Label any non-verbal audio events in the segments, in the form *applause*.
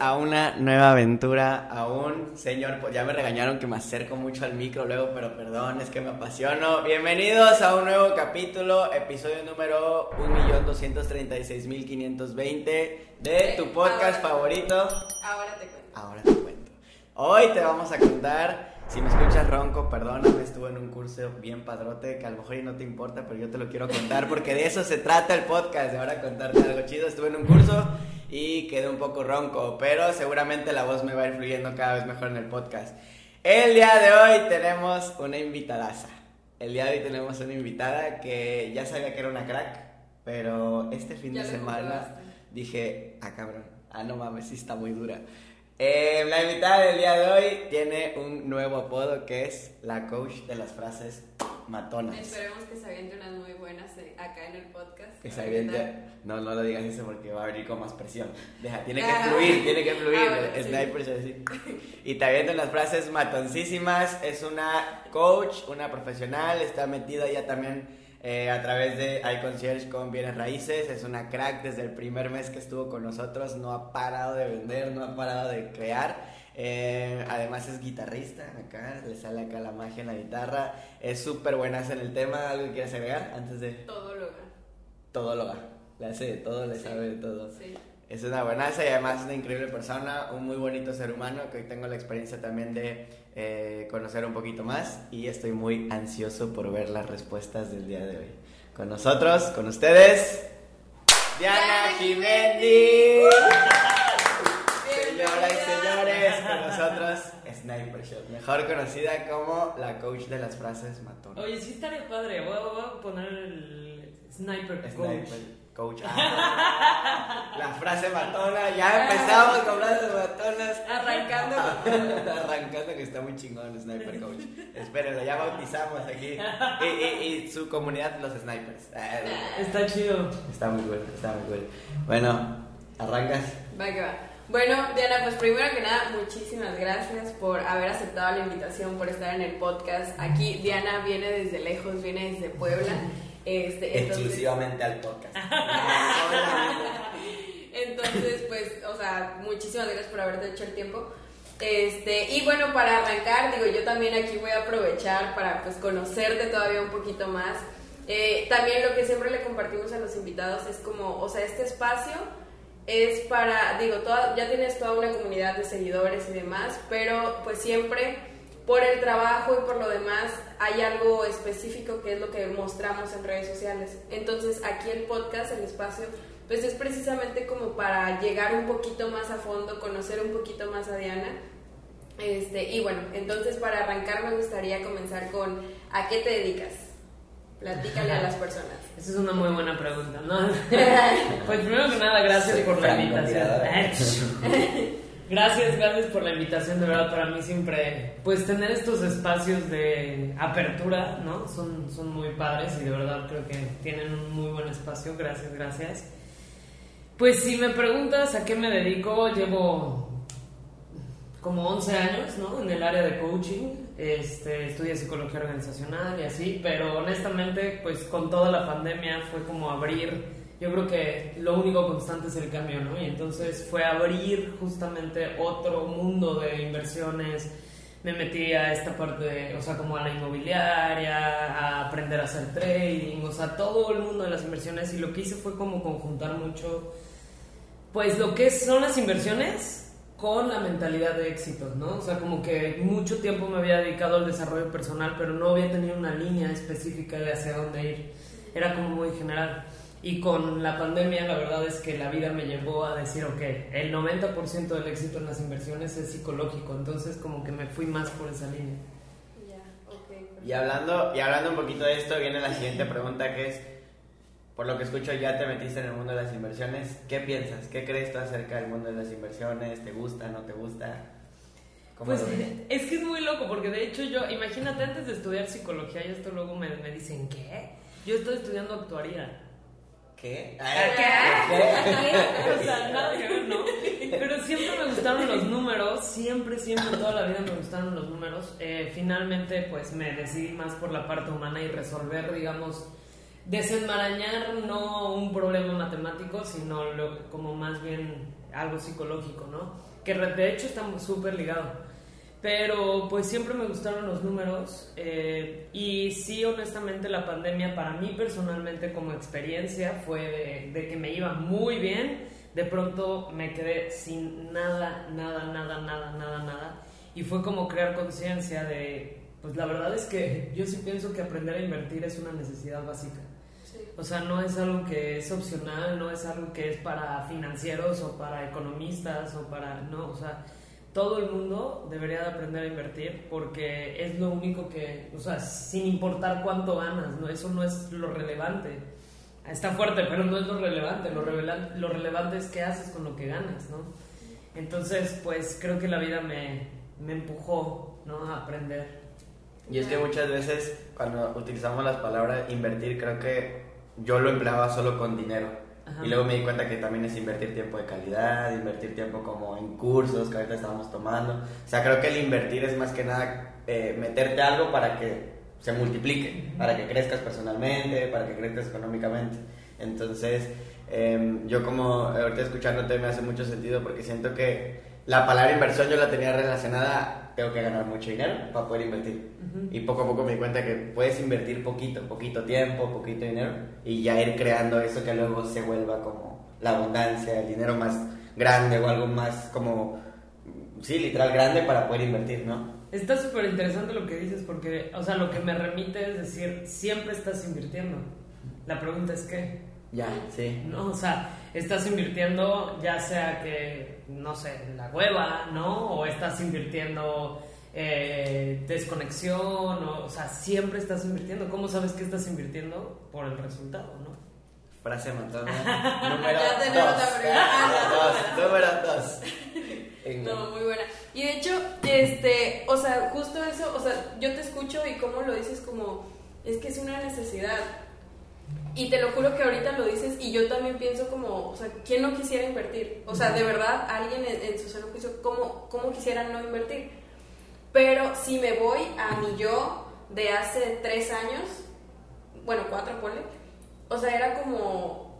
a una nueva aventura, a un señor, pues ya me regañaron que me acerco mucho al micro luego, pero perdón, es que me apasiono. Bienvenidos a un nuevo capítulo, episodio número 1.236.520 de tu podcast favorito. Ahora te cuento. Ahora te cuento. Hoy te vamos a contar, si me escuchas ronco, perdóname, estuve en un curso bien padrote que a lo mejor no te importa, pero yo te lo quiero contar porque de eso se trata el podcast, de ahora contarte algo chido. Estuve en un curso y quedé un poco ronco, pero seguramente la voz me va a ir fluyendo cada vez mejor en el podcast. El día de hoy tenemos una invitadaza. El día de hoy tenemos una invitada que ya sabía que era una crack, pero este fin Ya de semana dije, ah cabrón, ah no mames, sí está muy dura. Eh, la invitada del día de hoy tiene un nuevo apodo que es la coach de las frases matonas. Esperemos que se aviente unas muy buenas eh, acá en el podcast. Que se aviente-. No, no lo digas eso porque va a venir con más presión. Deja, tiene que Ah. fluir, tiene que fluir. *laughs* Ah, bueno, sí. Sniper se dice. Y te avientan las frases matoncísimas. Es una coach, una profesional. Está metida ya también eh, a través de iConcierge con bienes raíces. Es una crack desde el primer mes que estuvo con nosotros. No ha parado de vender, no ha parado de crear. Eh, además es guitarrista acá, le sale acá la magia en la guitarra. Es súper buena en el tema. ¿Algo que quieras agregar antes de...? Todo logra. todóloga. Le hace de todo, le Sí. sabe de todo. Sí. Es una buenaza y además es una increíble persona, un muy bonito ser humano que hoy tengo la experiencia también de eh, conocer un poquito más y estoy muy ansioso por ver las respuestas del día de hoy. Con nosotros, con ustedes, Diana Diana Jiménez. Bienvenida. Señoras y señores, con nosotros Sniper Shot, mejor conocida como la coach de las frases matonas. Oye, sí estaría padre. Voy a, voy a poner el Sniper Coach. Sniper Coach. Ah, *laughs* la frase matona, ya empezamos con frases matonas. Arrancando. *laughs* Arrancando que está muy chingón Sniper Coach. Espérenlo, ya bautizamos aquí. Y, y- y su comunidad, los snipers. Ah, Está chido. Está muy cool, está muy cool. Bueno, arrancas. Va que va. Bueno, Diana, pues primero que nada, muchísimas gracias por haber aceptado la invitación, por estar en el podcast. Aquí Diana viene desde lejos, viene desde Puebla. Este, entonces- Exclusivamente al podcast. *laughs* Entonces, pues, o sea, muchísimas gracias por haberte hecho el tiempo. Este, y bueno, para arrancar, digo, yo también aquí voy a aprovechar para pues conocerte todavía un poquito más. Eh, también lo que siempre le compartimos a los invitados es como, o sea, este espacio es para, digo, toda, ya tienes toda una comunidad de seguidores y demás, pero pues siempre por el trabajo y por lo demás hay algo específico que es lo que mostramos en redes sociales. Entonces aquí el podcast, el espacio, pues es precisamente como para llegar un poquito más a fondo, conocer un poquito más a Diana. Este, y bueno, entonces para arrancar me gustaría comenzar con ¿a qué te dedicas? Platícale a las personas. Esa es una muy buena pregunta, ¿no? *laughs* Pues primero que nada, gracias Soy por la invitación. *laughs* Gracias, gracias por la invitación, de verdad, para mí siempre, pues tener estos espacios de apertura, ¿no? Son, son muy padres y de verdad creo que tienen un muy buen espacio, gracias, gracias. Pues si me preguntas a qué me dedico, llevo como 11 años, ¿no? En el área de coaching, este, psicología organizacional y así, pero honestamente, pues con toda la pandemia fue como abrir, yo creo que lo único constante es el cambio, ¿no? Y entonces fue abrir justamente otro mundo de inversiones, me metí a esta parte, de, o sea, como a la inmobiliaria, a aprender a hacer trading, o sea, todo el mundo de las inversiones y lo que hice fue como conjuntar mucho, pues lo que son las inversiones con la mentalidad de éxito, ¿no? O sea, como que mucho tiempo me había dedicado al desarrollo personal, pero no había tenido una línea específica de hacia dónde ir. Era como muy general. Y con la pandemia, la verdad es que la vida me llevó a decir, ok, el 90% del éxito en las inversiones es psicológico, entonces como que me fui más por esa línea. Ya, ok. perfecto. Y hablando, y hablando un poquito de esto, viene la siguiente pregunta que es, por lo que escucho ya te metiste en el mundo de las inversiones, ¿qué piensas? ¿Qué crees tú acerca del mundo de las inversiones? ¿Te gusta, no te gusta? ¿Cómo Pues es que es muy loco, porque de hecho yo, imagínate antes de estudiar psicología, y esto luego me, me dicen, ¿qué? Yo estoy estudiando actuaría. ¿Qué? ¿Qué? *laughs* O sea, nada que ver, ¿no? Pero siempre me gustaron los números, siempre, siempre, toda la vida me gustaron los números. Eh, finalmente, pues me decidí más por la parte humana y resolver, digamos, desenmarañar no un problema matemático, sino lo- como más bien algo psicológico, ¿no? que de hecho está súper ligado. Pero pues siempre me gustaron los números eh, y sí, honestamente la pandemia para mí personalmente como experiencia fue de, que me iba muy bien, de pronto me quedé sin nada, nada, nada, nada, nada, nada. Y fue como crear conciencia de, pues la verdad es que yo sí pienso que aprender a invertir es una necesidad básica. O sea, no es algo que es opcional, no es algo que es para financieros o para economistas o para, no, o sea todo el mundo debería de aprender a invertir porque es lo único que, o sea, sin importar cuánto ganas, ¿no? Eso no es lo relevante. Está fuerte, pero no es lo relevante. Lo, lo relevante es qué haces con lo que ganas, ¿no? Entonces, pues creo que la vida me, me empujó, ¿no? A aprender. Y es que muchas veces cuando utilizamos las palabras invertir, creo que yo lo empleaba solo con dinero y luego me di cuenta que también es invertir tiempo de calidad, invertir tiempo como en cursos que ahorita estábamos tomando. O sea, creo que el invertir es más que nada eh, meterte algo para que se multiplique, para que crezcas personalmente, para que crezcas económicamente. Entonces, em, yo como ahorita escuchándote me hace mucho sentido porque siento que la palabra inversión yo la tenía relacionada tengo que ganar mucho dinero para poder invertir. Y poco a poco me di cuenta que puedes invertir poquito, poquito tiempo, poquito dinero y ya ir creando eso que luego se vuelva como la abundancia, el dinero más grande o algo más como, sí, literal grande para poder invertir, ¿no? Está súper interesante lo que dices porque, o sea, lo que me remite es decir, siempre estás invirtiendo. La pregunta es qué. Ya, sí. No, o sea, estás invirtiendo ya sea que, no sé, la hueva, ¿no? O estás invirtiendo eh, desconexión, o, o, sea, siempre estás invirtiendo. ¿Cómo sabes que estás invirtiendo? Por el resultado, ¿no? Frase matada. *laughs* número dos. número dos. *laughs* No, muy buena. Y de hecho, este, o sea, justo eso, o sea, yo te escucho y cómo lo dices como, es que es una necesidad y te lo juro que ahorita lo dices y yo también pienso como, o sea, ¿quién no quisiera invertir? O sea, de verdad, alguien en, su sano juicio, ¿cómo, ¿cómo quisiera no invertir? Pero si me voy a mi yo de hace tres años, bueno, cuatro, ponle, o sea, era como,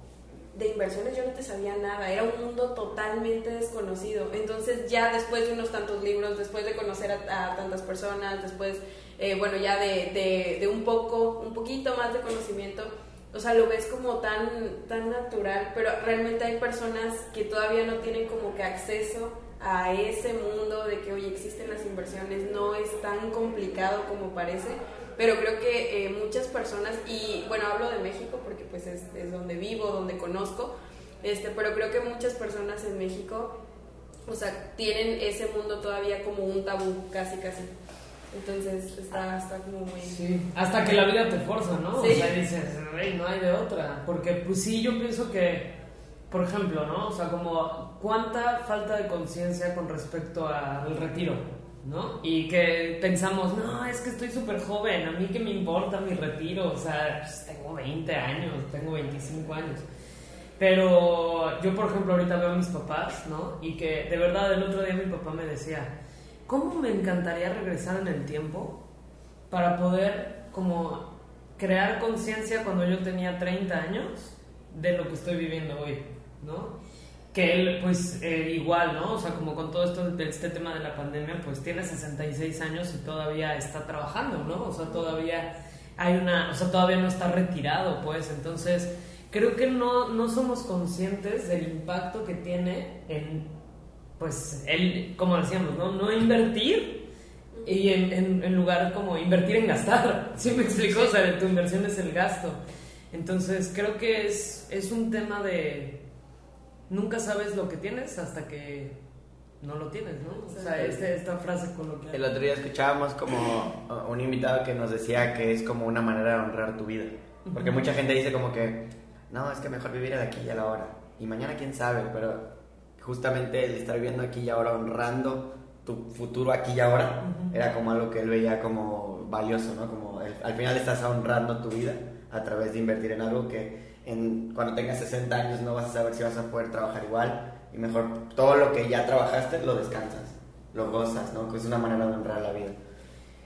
de inversiones yo no te sabía nada, era un mundo totalmente desconocido. Entonces ya después de unos tantos libros, después de conocer a, tantas personas, después, eh, bueno, ya de, de, de un poco, un poquito más de conocimiento, o sea, lo ves como tan, tan natural, pero realmente hay personas que todavía no tienen como que acceso a ese mundo de que, oye, existen las inversiones, no es tan complicado como parece, pero creo que eh, muchas personas, y bueno, hablo de México porque pues es, es, donde vivo, donde conozco, este, pero creo que muchas personas en México, o sea, tienen ese mundo todavía como un tabú, casi, casi. Entonces está, está como muy... Sí, hasta que la vida te forza, ¿no? Sí. O sea, dices, Rey, no hay de otra. Porque pues sí, yo pienso que, por ejemplo, ¿no? O sea, como cuánta falta de conciencia con respecto al retiro, ¿no? Y que pensamos, no, es que estoy súper joven, a mí que me importa mi retiro, o sea, pues, tengo 20 años, tengo 25 años. Pero yo, por ejemplo, ahorita veo a mis papás, ¿no? Y que de verdad el otro día mi papá me decía, ¿cómo me encantaría regresar en el tiempo para poder como crear conciencia cuando yo tenía 30 años de lo que estoy viviendo hoy, ¿no? Que él, pues, eh, igual, ¿no? O sea, como con todo esto de este tema de la pandemia, pues tiene 66 años y todavía está trabajando, ¿no? O sea, todavía hay una, o sea, todavía no está retirado, pues, entonces creo que no, no somos conscientes del impacto que tiene en pues él, como decíamos, ¿no? No invertir y en, en, lugar como invertir en gastar. *laughs* ¿Sí me explico? O sea, tu inversión es el gasto. Entonces creo que es, es un tema de nunca sabes lo que tienes hasta que no lo tienes, ¿no? O sea, este, esta frase coloquial. El otro día escuchábamos como un invitado que nos decía que es como una manera de honrar tu vida. Porque mucha gente dice como que, no, es que mejor vivir de aquí y a la hora. Y mañana quién sabe, pero justamente el estar viviendo aquí y ahora, honrando tu futuro aquí y ahora, era como algo que él veía como valioso, ¿no? Como al final estás honrando tu vida a través de invertir en algo que en, cuando tengas 60 años no vas a saber si vas a poder trabajar igual y mejor todo lo que ya trabajaste lo descansas, lo gozas, ¿no? Que es una manera de honrar la vida.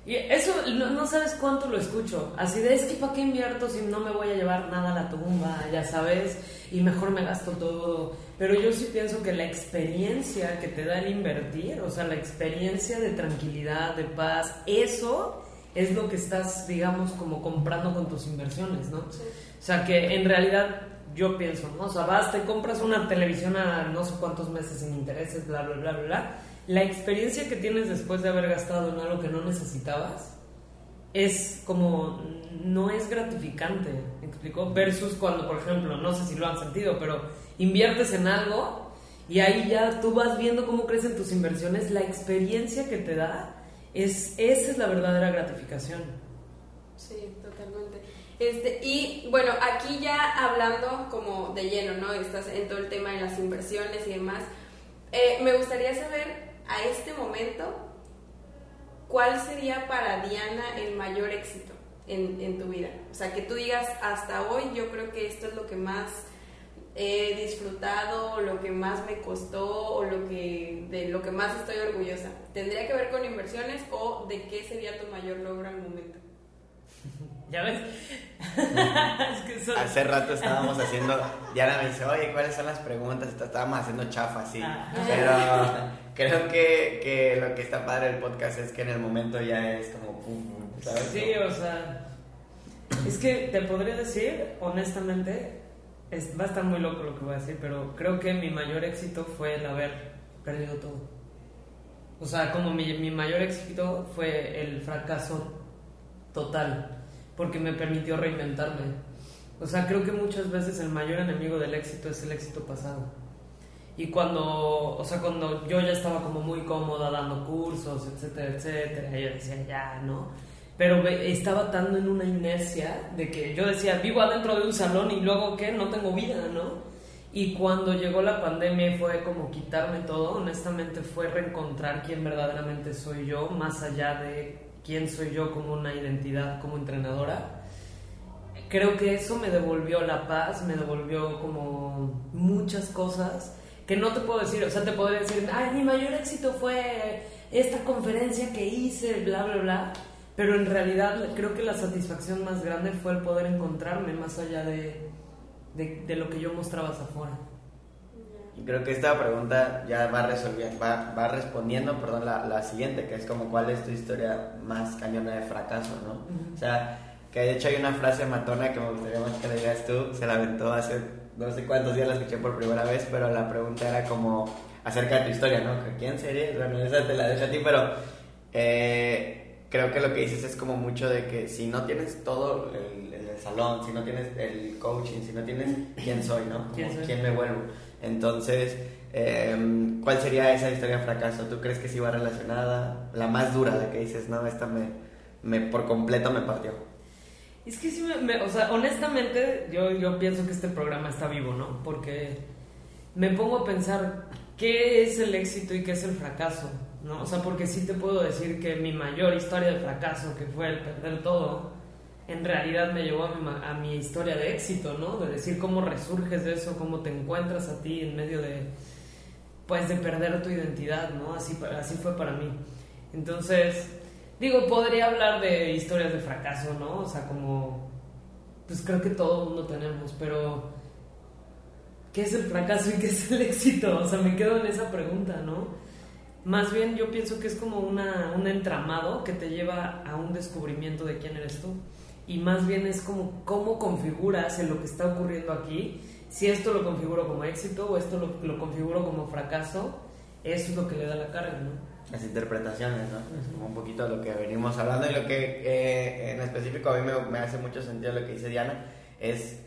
Y eso no, no sabes cuánto lo escucho. Así de, es que ¿para qué invierto si no me voy a llevar nada a la tumba? Ya sabes, y mejor me gasto todo. Pero yo sí pienso que la experiencia que te da el invertir, o sea, la experiencia de tranquilidad, de paz, eso es lo que estás, digamos, como comprando con tus inversiones, ¿no? O sea, que en realidad yo pienso, ¿no? O sea, vas, te compras una televisión a no sé cuántos meses sin intereses, bla, bla, bla, bla, bla. La experiencia que tienes después de haber gastado en algo que no necesitabas es como, no es gratificante, ¿me explico? Versus cuando, por ejemplo, no sé si lo han sentido, pero inviertes en algo y ahí ya tú vas viendo cómo crecen tus inversiones, la experiencia que te da, es, esa es la verdadera gratificación. Sí, totalmente. Este, y bueno, aquí ya hablando como de lleno, ¿no? Estás en todo el tema de las inversiones y demás. Eh, me gustaría saber a este momento cuál sería para Diana el mayor éxito en, en tu vida. O sea, que tú digas, hasta hoy yo creo que esto es lo que más he disfrutado, lo que más me costó o lo que de lo que más estoy orgullosa. ¿Tendría que ver con inversiones o de qué sería tu mayor logro al momento? *laughs* ¿Ya ves? *laughs* es que Hace rato estábamos haciendo, Diana me dice, oye, ¿cuáles son las preguntas? Estábamos haciendo chafa, sí. Ah. Pero *laughs* creo que, que, lo que está padre del podcast es que en el momento ya es como, ¿sabes? Sí, o sea, es que te podría decir, honestamente, es, va a estar muy loco lo que voy a decir, pero creo que mi mayor éxito fue el haber perdido todo. O sea, como mi, mi mayor éxito fue el fracaso total porque me permitió reinventarme. O sea, creo que muchas veces el mayor enemigo del éxito es el éxito pasado. Y cuando, o sea, cuando yo ya estaba como muy cómoda dando cursos, etcétera, etcétera, yo decía, ya, ¿no? Pero estaba tan en una inercia de que yo decía, vivo adentro de un salón y luego, ¿qué? No tengo vida, ¿no? Y cuando llegó la pandemia fue como quitarme todo, honestamente fue reencontrar quién verdaderamente soy yo, más allá de quién soy yo como una identidad, como entrenadora, creo que eso me devolvió la paz, me devolvió como muchas cosas que no te puedo decir, o sea, te podría decir, ay, mi mayor éxito fue esta conferencia que hice, bla, bla, bla, pero en realidad creo que la satisfacción más grande fue el poder encontrarme más allá de, de, lo que yo mostraba afuera. Y creo que esta pregunta ya va, resolviendo, va, va respondiendo perdón, la, la, siguiente, que es como cuál es tu historia más cañona de fracaso, ¿no? O sea, que de hecho hay una frase matona que me gustaría más que le digas tú, se la aventó hace no sé cuántos días, la escuché por primera vez, pero la pregunta era como acerca de tu historia, ¿no? ¿Quién sería? Bueno, esa te la dejo a ti, pero eh, creo que lo que dices es como mucho de que si no tienes todo el, el salón, si no tienes el coaching, si no tienes quién soy, ¿no? ¿Quién me vuelvo? Entonces, em, ¿cuál sería esa historia de fracaso? ¿Tú crees que sí va relacionada? La más dura, la que dices, no, esta me, me por completo me partió. Es que sí, me, o sea, honestamente, yo, yo pienso que este programa está vivo, ¿no? Porque me pongo a pensar qué es el éxito y qué es el fracaso, ¿no? O sea, porque sí te puedo decir que mi mayor historia de fracaso, que fue el perder todo, en realidad me llevó a mi, a historia de éxito, ¿no? De decir cómo resurges de eso, cómo te encuentras a ti en medio de, pues, de perder tu identidad, ¿no? Así, así fue para mí. Entonces, digo, podría hablar de historias de fracaso, ¿no? O sea, como, pues creo que todo el mundo tenemos, pero, ¿qué es el fracaso y qué es el *laughs* éxito? O sea, me quedo en esa pregunta, ¿no? Más bien yo pienso que es como una, un entramado que te lleva a un descubrimiento de quién eres tú y más bien es como cómo configuras en lo que está ocurriendo aquí, si esto lo configuro como éxito o esto lo, lo configuro como fracaso, eso es lo que le da la carga, ¿no? Las interpretaciones, ¿no? Como un poquito de lo que venimos hablando y lo que eh, en específico a mí me, me, hace mucho sentido lo que dice Diana, es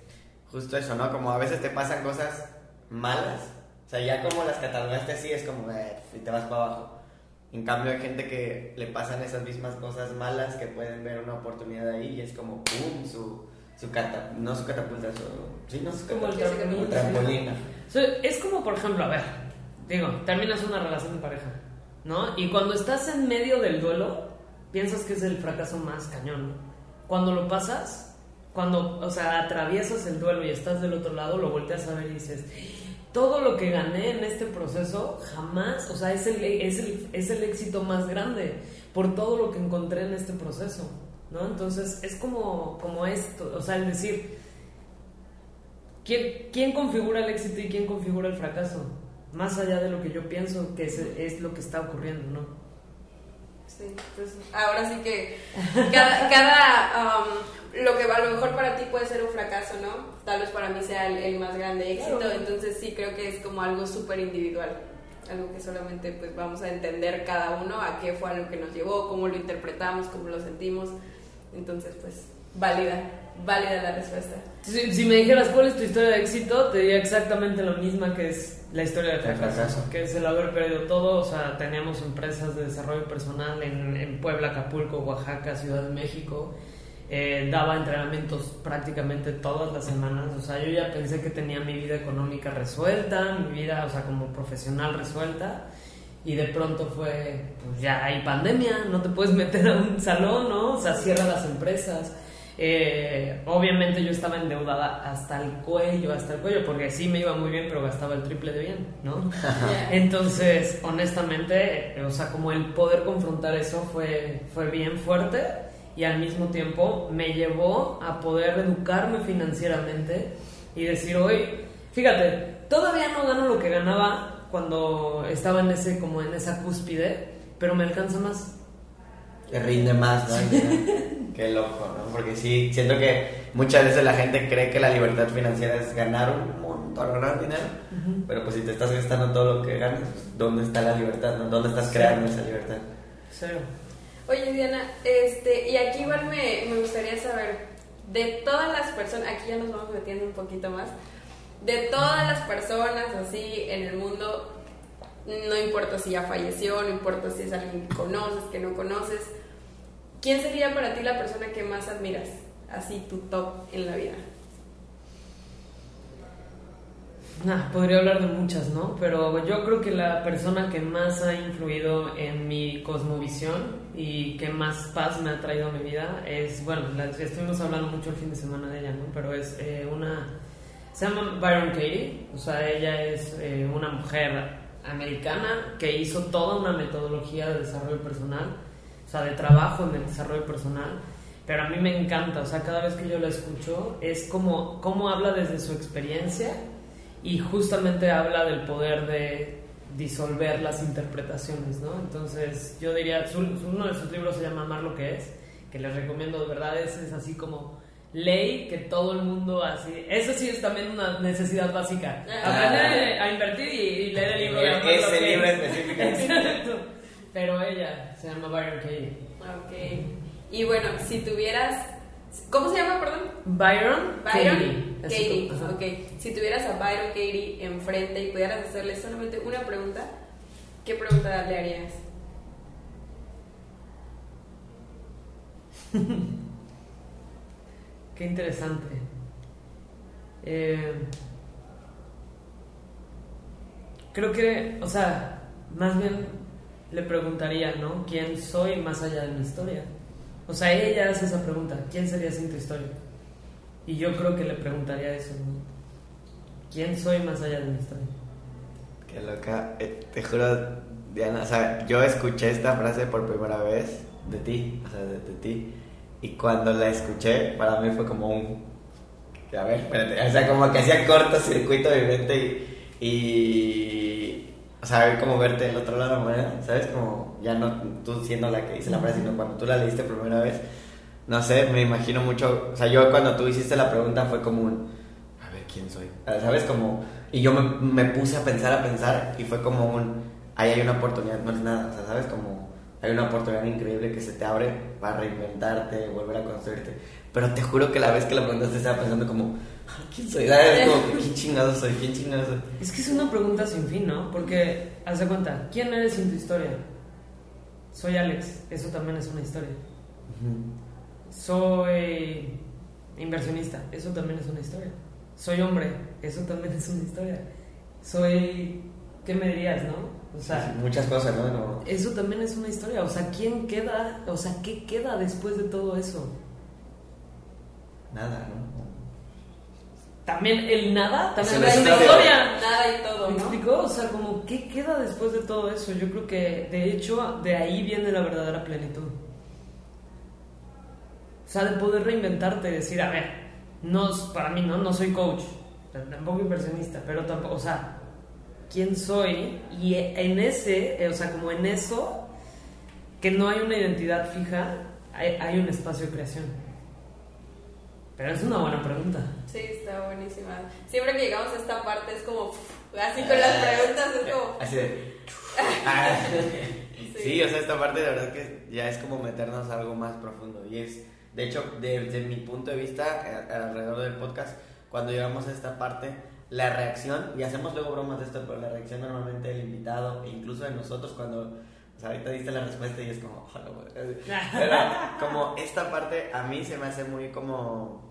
justo eso, ¿no? Como a veces te pasan cosas malas, o sea, ya como las catalogaste así es como, eh, y te vas para abajo en cambio hay gente que le pasan esas mismas cosas malas que pueden ver una oportunidad ahí y es como ¡pum! su, su no su catapulta, su, sí, no su como el trampolín. es como, por ejemplo, a ver, digo, terminas una relación de pareja, ¿no? Y cuando estás en medio del duelo, piensas que es el fracaso más cañón, ¿no? Cuando lo pasas, cuando, o sea, atraviesas el duelo y estás del otro lado, lo volteas a ver y dices todo lo que gané en este proceso jamás, o sea, es el, es el, es el éxito más grande por todo lo que encontré en este proceso, ¿no? Entonces es como, como esto, o sea, el decir, ¿quién, ¿quién configura el éxito y quién configura el fracaso? Más allá de lo que yo pienso que es, es lo que está ocurriendo, ¿no? Sí, pues ahora sí que cada, cada um, lo que a lo mejor para ti puede ser un fracaso, ¿no? Tal vez para mí sea el, más grande éxito, entonces sí creo que es como algo súper individual, algo que solamente pues vamos a entender cada uno a qué fue algo que nos llevó, cómo lo interpretamos, cómo lo sentimos, entonces pues válida, válida la respuesta. Si, si me dijeras cuál es tu historia de éxito, te diría exactamente lo misma que es la historia de fracaso, que es el haber perdido todo. O sea, teníamos empresas de desarrollo personal en, en Puebla, Acapulco, Oaxaca, Ciudad de México. Eh, daba entrenamientos prácticamente todas las semanas. O sea, yo ya pensé que tenía mi vida económica resuelta, mi vida, o sea, como profesional resuelta. Y de pronto fue, pues ya hay pandemia, no te puedes *laughs* meter a un salón, ¿no? O sea, cierra las empresas eh, obviamente yo estaba endeudada hasta el cuello, hasta el cuello, porque sí me iba muy bien, pero gastaba el triple de bien, ¿no? *laughs* Entonces, honestamente, o sea, como el poder confrontar eso fue, fue bien fuerte y al mismo tiempo me llevó a poder educarme financieramente y decir, hoy, fíjate, todavía no gano lo que ganaba cuando estaba en ese, como en esa cúspide, pero me alcanza más. Que rinde más, ¿no? Qué loco, ¿no? Porque sí, siento que muchas veces la gente cree que la libertad financiera es ganar un montón, ganar dinero, pero pues si te estás gastando todo lo que ganas, ¿dónde está la libertad? ¿no? ¿Dónde estás creando esa libertad? Cero. Oye, Diana, este, y aquí igual me, me gustaría saber, de todas las personas, aquí ya nos vamos metiendo un poquito más, de todas las personas así en el mundo, no importa si ya falleció, no importa si es alguien que conoces, que no conoces, ¿Quién sería para ti la persona que más admiras? Así tu top en la vida. Nah, podría hablar de muchas, ¿no? Pero yo creo que la persona que más ha influido en mi cosmovisión y que más paz me ha traído a mi vida es, bueno, estuvimos hablando mucho el fin de semana de ella, ¿no? Pero es eh, una... Se llama Byron Katie, o sea, ella es eh, una mujer americana que hizo toda una metodología de desarrollo personal o sea, de trabajo en el desarrollo personal, pero a mí me encanta, o sea, cada vez que yo la escucho es como cómo habla desde su experiencia y justamente habla del poder de disolver las interpretaciones, ¿no? Entonces, yo diría, uno de sus libros se llama Amar lo que es, que les recomiendo de verdad, es, es así como ley que todo el mundo así. Eso sí es también una necesidad básica. Ah. Aprender a invertir y, leer el libro de Ese libro específico. *laughs* Exacto. Pero ella se llama Byron Katie. Ok. Y bueno, si tuvieras. ¿Cómo se llama, perdón? Byron. Byron Katie. Ok. Si tuvieras a Byron Katie enfrente y pudieras hacerle solamente una pregunta, ¿qué pregunta le harías? *laughs* Qué interesante. Eh, creo que, o sea, más bien le preguntaría, ¿no? ¿Quién soy más allá de mi historia? O sea, ella hace esa pregunta, ¿quién sería sin tu historia? Y yo creo que le preguntaría eso, ¿no? ¿Quién soy más allá de mi historia? Qué loca, eh, te juro, Diana, o sea, yo escuché esta frase por primera vez de ti, o sea, de, ti, y cuando la escuché, para mí fue como un, a ver, espérate, o sea, como que hacía cortocircuito de mi mente y o sea, como verte del otro lado, ¿sabes? Como ya no tú siendo la que dice la frase, sino cuando tú la leíste por primera vez. No sé, me imagino mucho. O sea, yo cuando tú hiciste la pregunta fue como un. A ver, ¿quién soy? ¿Sabes? Como. Y yo me, me puse a pensar, a pensar, y fue como un. Ahí hay una oportunidad, no es nada, o sea, ¿sabes? Como. Hay una oportunidad increíble que se te abre para reinventarte, volver a construirte. Pero te juro que la vez que la preguntaste estaba pensando como *laughs* ¿Quién soy? ¿quién chingado soy? ¿Quién chingado soy? Es que es una pregunta sin fin, ¿no? Porque, haz de cuenta, ¿quién eres sin tu historia? Soy Alex, eso también es una historia. Soy inversionista, eso también es una historia. Soy hombre, eso también es una historia. Soy, ¿qué me dirías, no? O sea, muchas cosas, ¿no? Eso también es una historia. O sea, ¿quién queda? O sea, ¿qué queda después de todo eso? Nada, ¿no? También el nada, también Es una historia. historia. Nada y todo, ¿Me ¿no? explicó? O sea, como, ¿qué queda después de todo eso? Yo creo que, de hecho, de ahí viene la verdadera plenitud. O sea, de poder reinventarte y decir, a ver, no, para mí no, no soy coach, tampoco inversionista, pero tampoco, o sea, ¿quién soy? Y en ese, eh, o sea, como en eso, que no hay una identidad fija, hay, hay un espacio de creación. Pero es una buena pregunta. Sí, está buenísima. Siempre que llegamos a esta parte es como, así con las preguntas es como, *laughs* Así de. *laughs* Ah. Sí. Sí, o sea, esta parte de verdad que ya es como meternos a algo más profundo. Y es, de hecho, desde mi punto de vista, eh, alrededor del podcast, cuando llegamos a esta parte, la reacción, y hacemos luego bromas de esto, pero la reacción normalmente del invitado, e incluso de nosotros, cuando, o sea, ahorita diste la respuesta y es como, "Oh, no, güey". *laughs* pero como esta parte a mí se me hace muy como,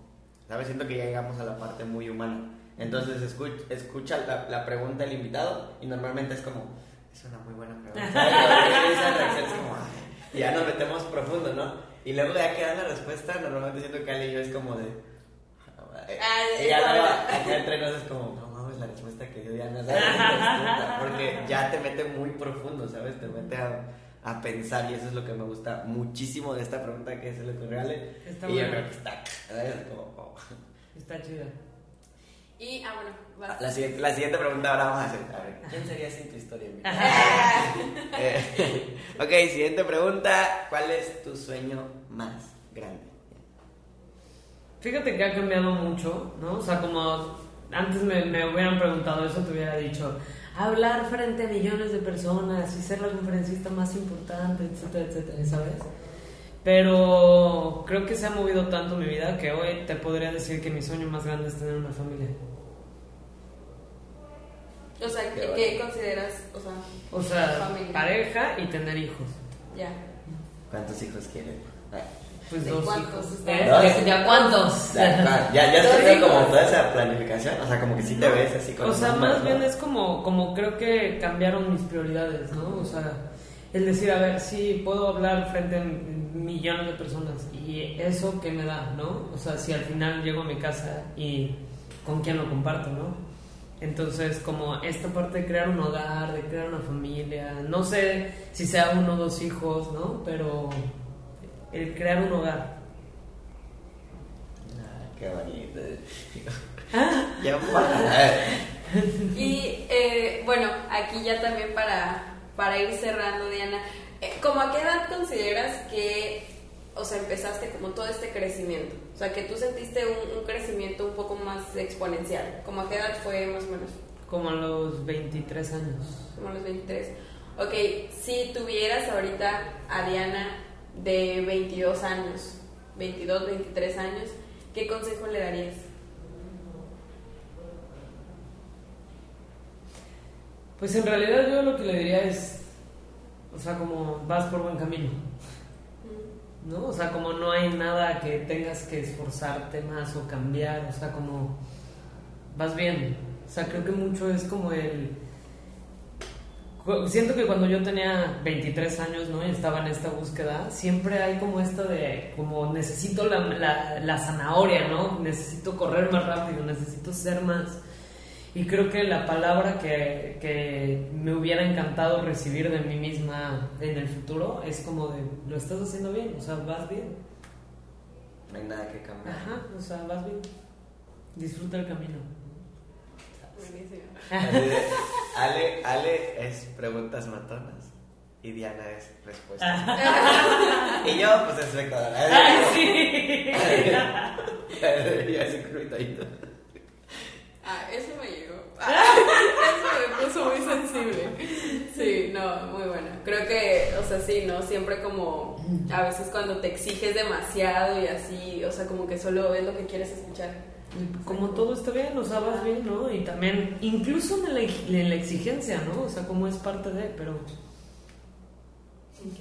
¿sabes? Siento que ya llegamos a la parte muy humana. Entonces escucha, escucha la, la pregunta del invitado y normalmente es como, es una muy buena pregunta. *laughs* Y ya nos metemos profundo, ¿no? Y luego ya que dan la respuesta, normalmente siento que Ale y yo es como de... Y ya luego acá entre nos es como, no mames, la respuesta que dio Diana, ¿sabes? *laughs* Distinta, Porque ya te mete muy profundo, ¿sabes? Te mete a, a pensar y eso es lo que me gusta muchísimo de esta pregunta que se le ocurrió a Ale. Está y yo buena. creo que está, ¿sabes? Como, oh. Está chida. y, ah, bueno, vas. La siguiente, la siguiente pregunta ahora vamos a hacer. A ver, ¿quién sería sin tu historia? *laughs* Eh, ok, siguiente pregunta. ¿Cuál es tu sueño más grande? Fíjate que ha cambiado mucho, ¿no? O sea, como antes me, me hubieran preguntado eso, te hubiera dicho hablar frente a millones de personas y ser la conferencista más importante, etcétera, etcétera, ¿sabes? Pero creo que se ha movido tanto mi vida que hoy te podría decir que mi sueño más grande es tener una familia. O sea, Qué ¿qué, consideras? O sea, O sea, Familia. pareja y tener hijos. ya. ¿Cuántos hijos quieren? Pues ¿De dos cuántos hijos. ¿Eh? ¿Dos? ¿Ya, ya cuántos? Ya, ya, ya *laughs* tenido como toda esa planificación. O sea, como que sí te ves así con O sea, más ¿no? bien es como, como creo que cambiaron mis prioridades, ¿no? O sea, el decir, a ver, sí, puedo hablar frente a millones de personas y eso que me da, ¿no? O sea, si al final llego a mi casa y con quién lo comparto, ¿no? Entonces, como esta parte de crear un hogar, de crear una familia, no sé si sea uno o dos hijos, ¿no? Pero el crear un hogar. Ah, qué bonito. Ah. ya para. Y eh, bueno, aquí ya también para, para ir cerrando, Diana, eh, ¿cómo a qué edad consideras que, o sea, empezaste como todo este crecimiento? O sea, que tú sentiste un, un crecimiento un poco más exponencial. ¿Cómo a qué edad fue más o menos? Como a los 23 años. Como a los 23. Ok, si tuvieras ahorita a Diana de 22 años, 22, 23 años, ¿qué consejo le darías? Pues en realidad yo lo que le diría es, o sea, como vas por buen camino, ¿no? O sea, como no hay nada que tengas que esforzarte más o cambiar, o sea, como vas bien. O sea, creo que mucho es como el... Siento que cuando yo tenía 23 años, ¿no? Y estaba en esta búsqueda, siempre hay como esto de, como necesito la, la, la zanahoria, ¿no? Necesito correr más rápido, necesito ser más... Y creo que la palabra que, que me hubiera encantado recibir de mí misma en el futuro es como de, lo estás haciendo bien, o sea, vas bien. No hay nada que cambiar. Ajá, o sea, vas bien. Disfruta el camino. Buenísimo. *laughs* Ale, Ale es preguntas matonas y Diana es respuestas. *laughs* y yo, pues, espectador. ¡Ay, sí! *laughs* Yo así crudito. Ah, eso me llegó. Ah, eso me puso muy sensible. Sí, no, muy bueno. Creo que, o sea, sí, ¿no? Siempre como a veces cuando te exiges demasiado y así, o sea, como que solo es lo que quieres escuchar. Como todo está bien, o sea, vas bien, ¿no? Y también, incluso en la, en la exigencia, ¿no? O sea, como es parte de, pero... Ok.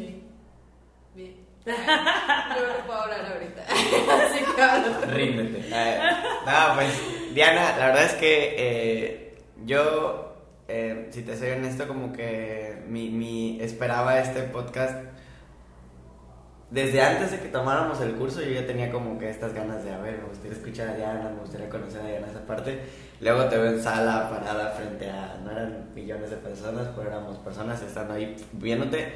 Bien. *laughs* Yo no puedo hablar ahorita. Así que hablo. Ríndete. No, pues, Diana, la verdad es que eh, yo, eh, si te soy honesto, como que mi, mi esperaba este podcast desde antes de que tomáramos el curso yo ya tenía como que estas ganas de, a ver, me gustaría escuchar a Diana, me gustaría conocer a Diana esa parte. Luego te veo en sala parada frente a, no eran millones de personas, pero éramos personas estando ahí viéndote.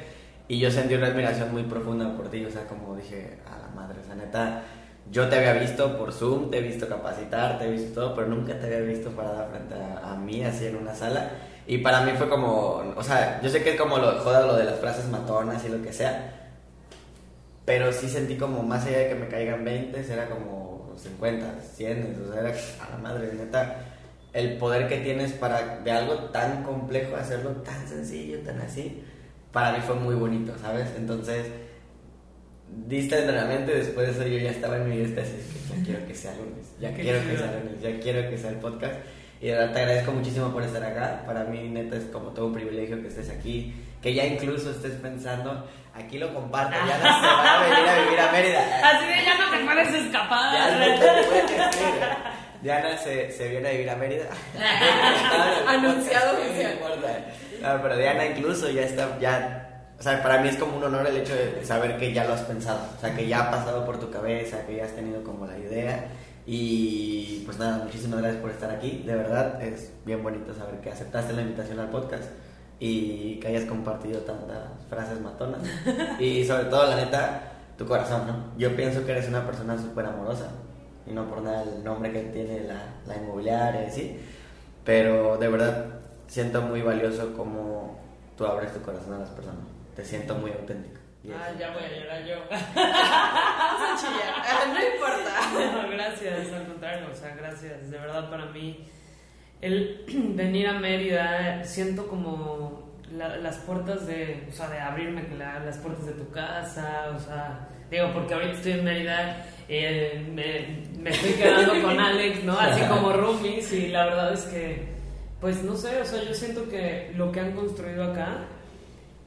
Y yo sentí una admiración muy profunda por ti, o sea, como dije, a la madre, o sea, neta, yo te había visto por Zoom, te he visto capacitar, te he visto todo, pero nunca te había visto parada frente a, a mí, así en una sala. Y para mí fue como, o sea, yo sé que es como lo joda lo de las frases matonas y lo que sea, pero sí sentí como más allá de que me caigan 20, era como 50, 100, o sea, era a la madre, neta, el poder que tienes para de algo tan complejo hacerlo tan sencillo, tan así, para mí fue muy bonito, ¿sabes? Entonces, diste entrenamiento y después de eso yo ya estaba en mi vida así, que ya quiero que sea lunes, ya quiero que sea lunes, ya quiero que sea el podcast. Y de verdad te agradezco muchísimo por estar acá. Para mí, neta, es como todo un privilegio que estés aquí. Que ya incluso estés pensando, aquí lo comparto, ya no se va a venir a vivir a Mérida. Así de ya no te puedes escapar. Ya no te puedes ir. Diana se, se viene a vivir a Mérida. *laughs* Anunciado oficial. No, pero Diana incluso ya está, ya, o sea, para mí es como un honor el hecho de saber que ya lo has pensado, o sea, que ya ha pasado por tu cabeza, que ya has tenido como la idea. Y pues nada, muchísimas gracias por estar aquí. De verdad, es bien bonito saber que aceptaste la invitación al podcast y que hayas compartido tantas frases matonas. Y sobre todo, la neta, tu corazón, ¿no? Yo pienso que eres una persona súper amorosa. Y no por nada el nombre que tiene la, la inmobiliaria y así. Pero de verdad, siento muy valioso como tú abres tu corazón a las personas. Te siento muy auténtico. Y Ah, ya voy a llorar yo. Vamos a chillar. *laughs* *laughs* No importa. No, gracias, al contrario, o sea, gracias. De verdad, para mí, el *clears throat* venir a Mérida, siento como la- las puertas de, o sea, de abrirme la- las puertas de tu casa, o sea, digo, porque ahorita estoy en Mérida, eh, me, me estoy quedando con *laughs* Alex, ¿no? Así como roomies, y la verdad es que, pues no sé, o sea, yo siento que lo que han construido acá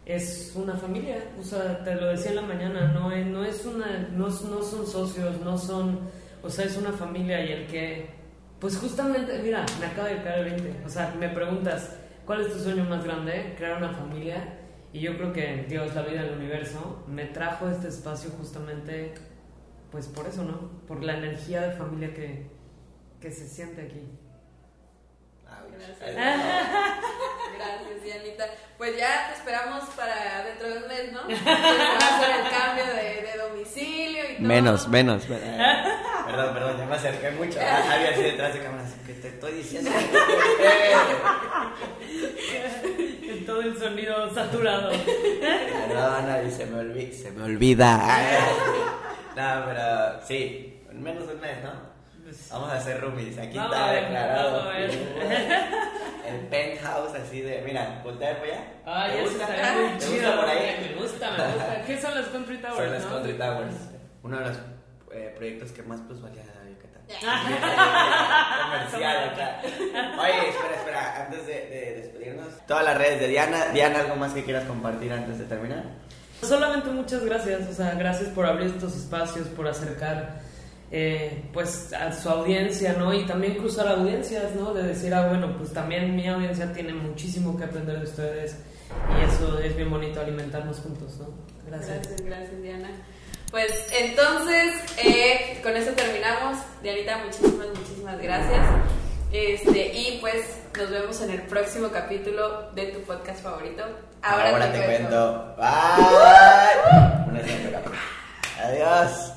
es una familia, o sea, te lo decía en la mañana, no es, no es una, no, no son socios, no son, o sea, es una familia y el que, pues justamente, mira, me acaba de caer el 20, o sea, me preguntas, ¿cuál es tu sueño más grande? Crear una familia y yo creo que Dios, la vida, el universo, me trajo a este espacio justamente, pues por eso, ¿no? Por la energía de familia que, que se siente aquí. Gracias. Gracias, Dianita. Pues ya te esperamos para dentro de un mes, ¿no? *laughs* Se va a hacer el cambio de, de domicilio y todo. Menos, menos. Perdón, perdón, ya me acerqué mucho. Ah, *laughs* Había así detrás de cámaras. ¿Qué te estoy diciendo? *laughs* Todo el sonido saturado. Perdón, Ari, se me olvida. Se me olvida. No, pero sí, en menos de un mes, ¿no? Vamos a hacer roomies. Aquí Vamos está ver, declarado. *laughs* El penthouse así de. Mira, voltea para allá. ¿Te eso gusta? estaría muy ¿Te chido. gusta por ahí? Me gusta, me gusta. ¿Qué son las Country Towers? Son las no? Country Towers. Uno de los eh, proyectos que más plusvalía da Yucatán. *laughs* Comercial acá. Oye, espera, espera. Antes de, de despedirnos, todas las redes de Diana. Diana, ¿algo más que quieras compartir antes de terminar? Solamente muchas gracias, o sea, gracias por abrir estos espacios, por acercar eh, pues a su audiencia, ¿no? Y también cruzar audiencias, ¿no? De decir, ah, bueno, pues también mi audiencia tiene muchísimo que aprender de ustedes y eso es bien bonito alimentarnos juntos, ¿no? Gracias. Gracias, gracias, Diana. Pues entonces, eh, con eso terminamos. Dianita, muchísimas, muchísimas gracias. Este, y pues nos vemos en el próximo capítulo de tu podcast favorito. Ahora, Ahora te, te, cuento. cuento. Bye. Adiós.